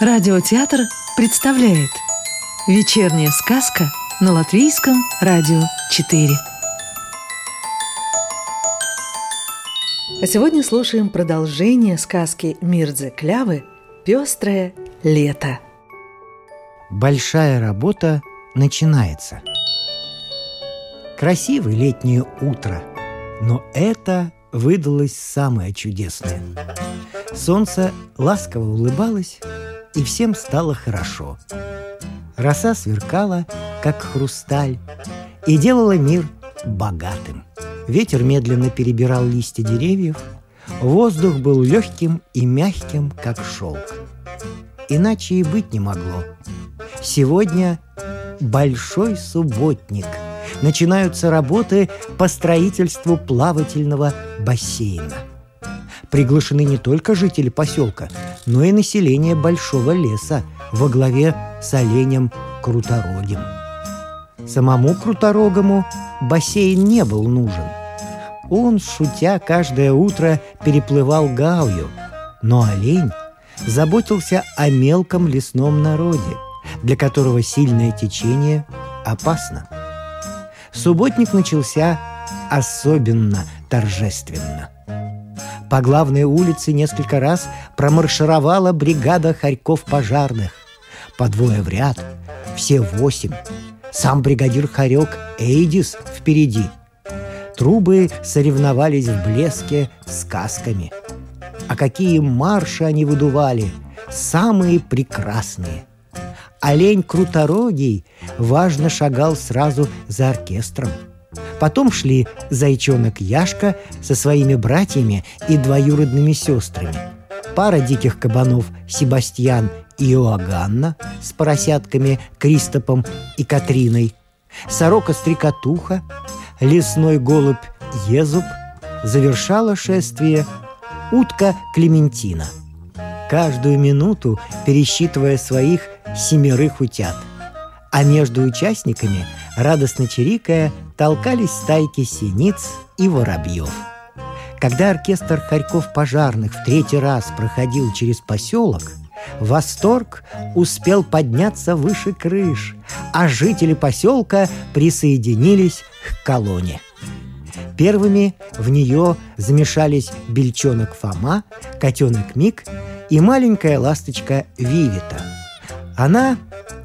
Радиотеатр представляет Вечерняя сказка на Латвийском радио 4 А сегодня слушаем продолжение сказки Мирдзе Клявы «Пестрое лето» Большая работа начинается. Красивое летнее утро, но это выдалось самое чудесное. Солнце ласково улыбалось, и всем стало хорошо. Роса сверкала, как хрусталь, и делала мир богатым. Ветер медленно перебирал листья деревьев, воздух был легким и мягким, как шелк. Иначе и быть не могло. Сегодня большой субботник. Начинаются работы по строительству плавательного бассейна – приглашены не только жители поселка, но и население Большого леса во главе с оленем Круторогим. Самому Круторогому бассейн не был нужен. Он, шутя, каждое утро переплывал Гаую, но олень заботился о мелком лесном народе, для которого сильное течение опасно. Субботник начался особенно торжественно – по главной улице несколько раз промаршировала бригада хорьков пожарных. По двое в ряд, все восемь. Сам бригадир Харек Эйдис впереди. Трубы соревновались в блеске сказками. А какие марши они выдували! Самые прекрасные! Олень Круторогий важно шагал сразу за оркестром – Потом шли зайчонок Яшка со своими братьями и двоюродными сестрами. Пара диких кабанов Себастьян и Иоганна с поросятками Кристопом и Катриной, сорока-стрекотуха, лесной голубь Езуб, завершала шествие утка Клементина. Каждую минуту пересчитывая своих семерых утят. А между участниками, радостно чирикая, толкались стайки синиц и воробьев. Когда оркестр хорьков пожарных в третий раз проходил через поселок, восторг успел подняться выше крыш, а жители поселка присоединились к колонне. Первыми в нее замешались бельчонок Фома, котенок Мик и маленькая ласточка Вивита. Она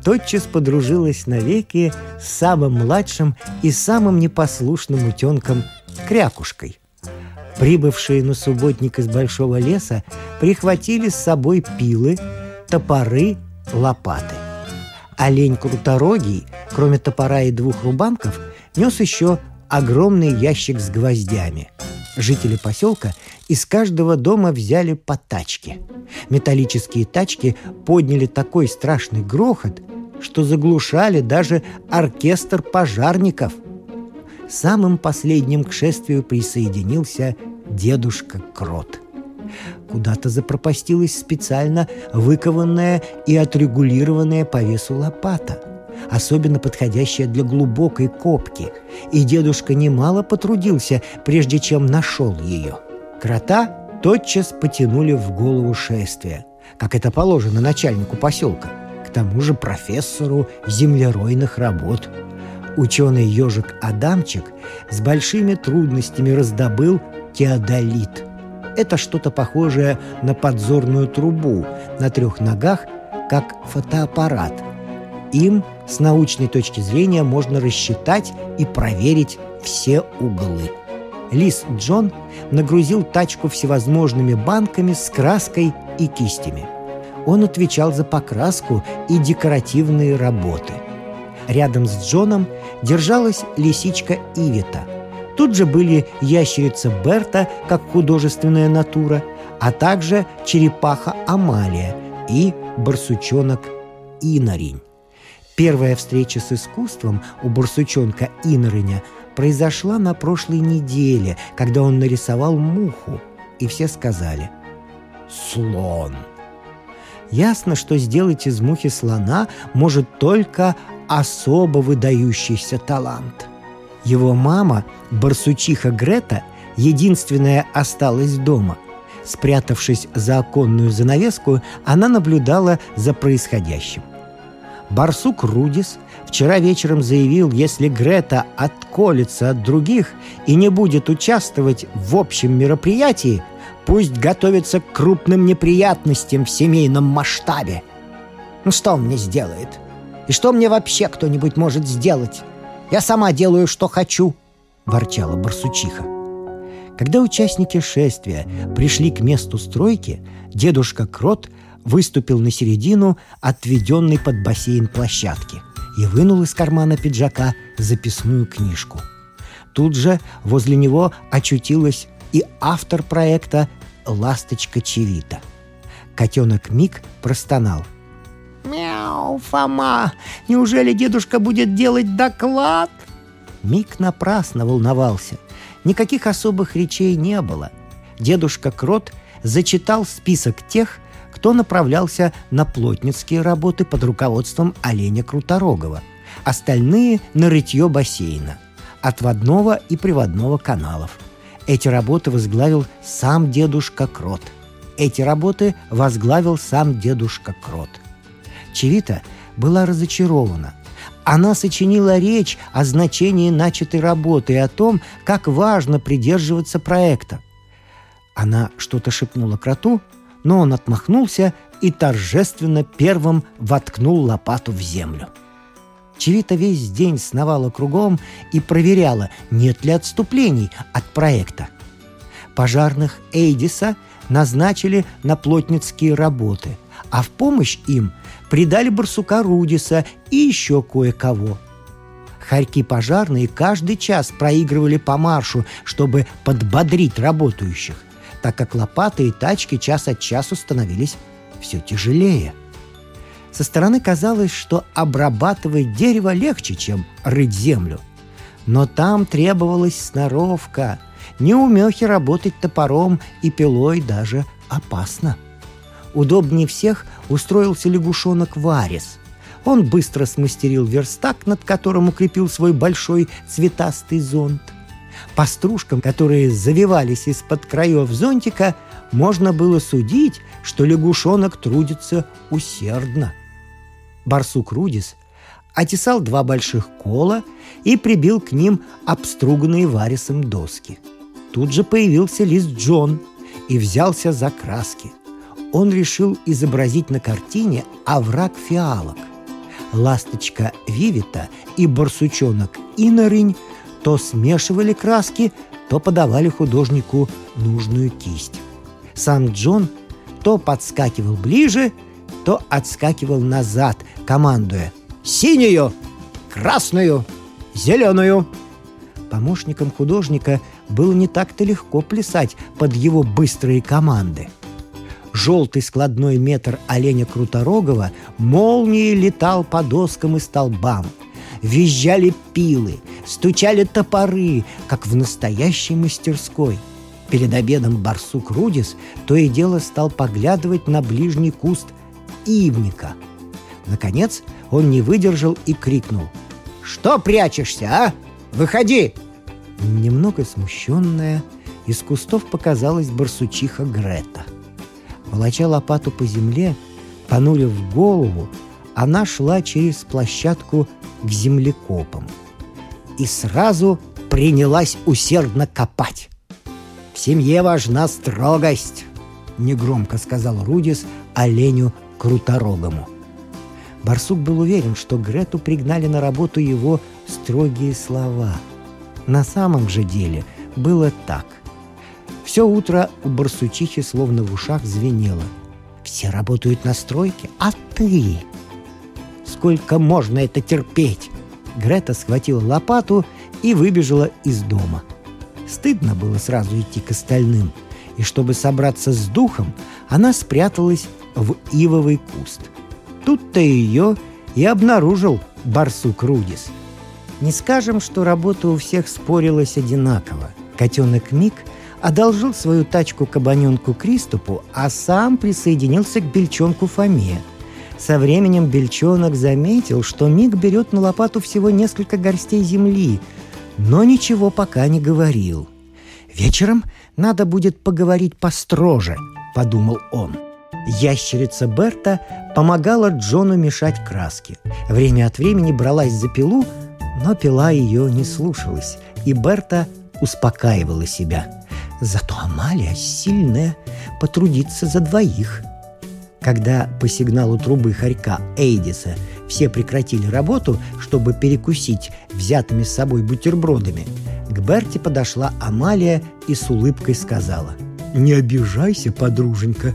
тотчас подружилась навеки с самым младшим и самым непослушным утенком Крякушкой. Прибывшие на субботник из большого леса прихватили с собой пилы, топоры, лопаты. Олень круторогий, кроме топора и двух рубанков, нес еще огромный ящик с гвоздями. Жители поселка из каждого дома взяли по тачке. Металлические тачки подняли такой страшный грохот, что заглушали даже оркестр пожарников. Самым последним к шествию присоединился дедушка Крот. Куда-то запропастилась специально выкованная и отрегулированная по весу лопата, особенно подходящая для глубокой копки, и дедушка немало потрудился, прежде чем нашел ее. Крота тотчас потянули в голову шествия, как это положено начальнику поселка – тому же профессору землеройных работ. Ученый ежик Адамчик с большими трудностями раздобыл теодолит. Это что-то похожее на подзорную трубу на трех ногах, как фотоаппарат. Им с научной точки зрения можно рассчитать и проверить все углы. Лис Джон нагрузил тачку всевозможными банками с краской и кистями – он отвечал за покраску и декоративные работы. Рядом с Джоном держалась лисичка Ивита. Тут же были ящерица Берта, как художественная натура, а также черепаха Амалия и барсучонок Инорень. Первая встреча с искусством у барсучонка Инорыня произошла на прошлой неделе, когда он нарисовал муху, и все сказали «Слон». Ясно, что сделать из мухи слона может только особо выдающийся талант. Его мама, барсучиха Грета, единственная осталась дома. Спрятавшись за оконную занавеску, она наблюдала за происходящим. Барсук Рудис вчера вечером заявил, если Грета отколется от других и не будет участвовать в общем мероприятии, пусть готовится к крупным неприятностям в семейном масштабе. Ну что он мне сделает? И что мне вообще кто-нибудь может сделать? Я сама делаю, что хочу, ворчала барсучиха. Когда участники шествия пришли к месту стройки, дедушка Крот выступил на середину отведенной под бассейн площадки и вынул из кармана пиджака записную книжку. Тут же возле него очутилась и автор проекта «Ласточка Чевита». Котенок Мик простонал. «Мяу, Фома! Неужели дедушка будет делать доклад?» Мик напрасно волновался. Никаких особых речей не было. Дедушка Крот зачитал список тех, кто направлялся на плотницкие работы под руководством оленя Круторогова, остальные — на рытье бассейна, отводного и приводного каналов. Эти работы возглавил сам дедушка Крот. Эти работы возглавил сам дедушка Крот. Чевита была разочарована. Она сочинила речь о значении начатой работы и о том, как важно придерживаться проекта. Она что-то шепнула кроту, но он отмахнулся и торжественно первым воткнул лопату в землю. Чевита весь день сновала кругом и проверяла, нет ли отступлений от проекта. Пожарных Эйдиса назначили на плотницкие работы, а в помощь им придали барсука Рудиса и еще кое-кого. Харьки пожарные каждый час проигрывали по маршу, чтобы подбодрить работающих – так как лопаты и тачки час от часу становились все тяжелее. Со стороны казалось, что обрабатывать дерево легче, чем рыть землю. Но там требовалась сноровка. Неумехи работать топором и пилой даже опасно. Удобнее всех устроился лягушонок Варис. Он быстро смастерил верстак, над которым укрепил свой большой цветастый зонт. По стружкам, которые завивались из-под краев зонтика, можно было судить, что лягушонок трудится усердно. Барсук Рудис отесал два больших кола и прибил к ним обструганные варисом доски. Тут же появился лист Джон и взялся за краски. Он решил изобразить на картине овраг фиалок. Ласточка Вивита и барсучонок Инорынь то смешивали краски, то подавали художнику нужную кисть. Сам Джон то подскакивал ближе, то отскакивал назад, командуя «Синюю! Красную! Зеленую!» Помощникам художника было не так-то легко плясать под его быстрые команды. Желтый складной метр оленя Круторогова молнией летал по доскам и столбам – Визжали пилы, стучали топоры, как в настоящей мастерской. Перед обедом барсук Рудис то и дело стал поглядывать на ближний куст ивника. Наконец он не выдержал и крикнул. «Что прячешься, а? Выходи!» Немного смущенная, из кустов показалась барсучиха Грета. Волоча лопату по земле, понурив голову, она шла через площадку к землекопам и сразу принялась усердно копать. «В семье важна строгость», — негромко сказал Рудис оленю Круторогому. Барсук был уверен, что Грету пригнали на работу его строгие слова. На самом же деле было так. Все утро у барсучихи словно в ушах звенело. «Все работают на стройке, а ты Сколько можно это терпеть? Грета схватила лопату и выбежала из дома. Стыдно было сразу идти к остальным, и чтобы собраться с духом, она спряталась в ивовый куст. Тут-то ее и обнаружил барсук Рудис. Не скажем, что работа у всех спорилась одинаково. Котенок Мик одолжил свою тачку кабаненку Криступу, а сам присоединился к бельчонку Фоме – со временем Бельчонок заметил, что Миг берет на лопату всего несколько горстей земли, но ничего пока не говорил. Вечером надо будет поговорить построже, подумал он. Ящерица Берта помогала Джону мешать краски. Время от времени бралась за пилу, но пила ее не слушалась, и Берта успокаивала себя. Зато Амалия сильная, потрудится за двоих. Когда по сигналу трубы хорька Эйдиса все прекратили работу, чтобы перекусить взятыми с собой бутербродами, к Берте подошла Амалия и с улыбкой сказала – «Не обижайся, подруженька,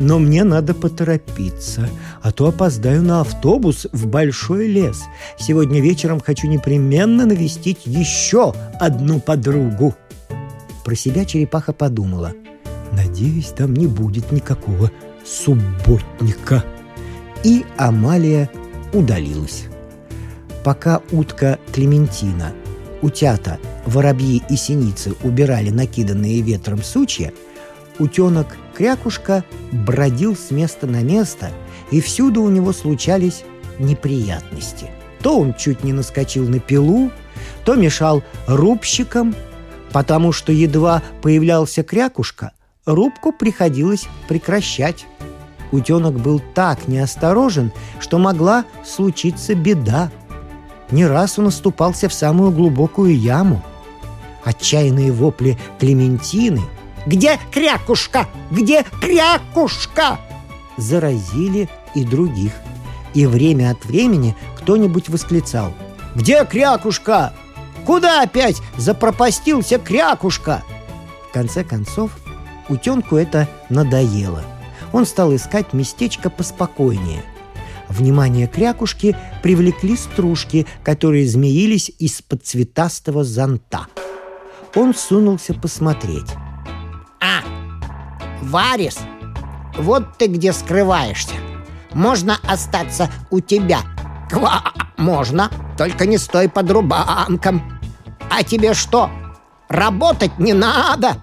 но мне надо поторопиться, а то опоздаю на автобус в большой лес. Сегодня вечером хочу непременно навестить еще одну подругу». Про себя черепаха подумала. «Надеюсь, там не будет никакого субботника». И Амалия удалилась. Пока утка Клементина, утята, воробьи и синицы убирали накиданные ветром сучья – утенок Крякушка бродил с места на место, и всюду у него случались неприятности. То он чуть не наскочил на пилу, то мешал рубщикам, потому что едва появлялся Крякушка, рубку приходилось прекращать. Утенок был так неосторожен, что могла случиться беда. Не раз он оступался в самую глубокую яму. Отчаянные вопли Клементины – где крякушка? Где крякушка?» Заразили и других. И время от времени кто-нибудь восклицал. «Где крякушка? Куда опять запропастился крякушка?» В конце концов, утенку это надоело. Он стал искать местечко поспокойнее. Внимание крякушки привлекли стружки, которые змеились из-под цветастого зонта. Он сунулся посмотреть. Варис, вот ты где скрываешься. Можно остаться у тебя. Ква, можно, только не стой под рубанком. А тебе что, работать не надо?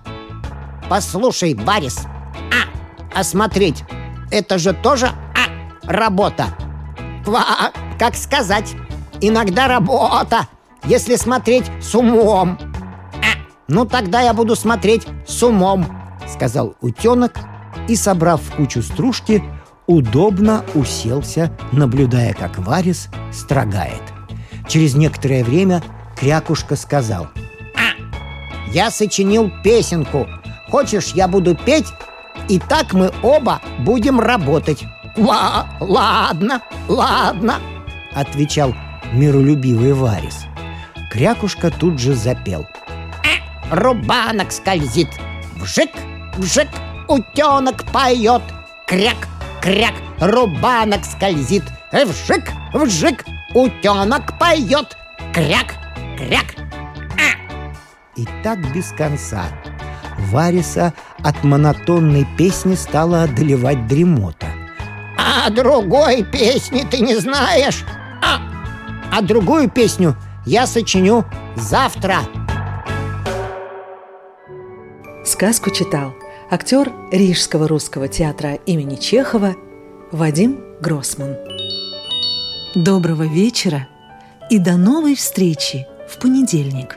Послушай, Варис, а, осмотреть, это же тоже, а, работа. Ква, как сказать, иногда работа, если смотреть с умом. Ну тогда я буду смотреть с умом. — сказал утенок и, собрав в кучу стружки, удобно уселся, наблюдая, как Варис строгает. Через некоторое время Крякушка сказал «А, я сочинил песенку. Хочешь, я буду петь? И так мы оба будем работать». «Ла, ладно, ладно», — отвечал миролюбивый Варис. Крякушка тут же запел. «А, рубанок скользит, вжик, вжик, утенок поет, кряк, кряк, рубанок скользит, вжик, вжик, утенок поет, кряк, кряк. А! И так без конца. Вариса от монотонной песни стала одолевать дремота. А другой песни ты не знаешь? А, а другую песню я сочиню завтра. Сказку читал актер Рижского русского театра имени Чехова Вадим Гроссман. Доброго вечера и до новой встречи в понедельник.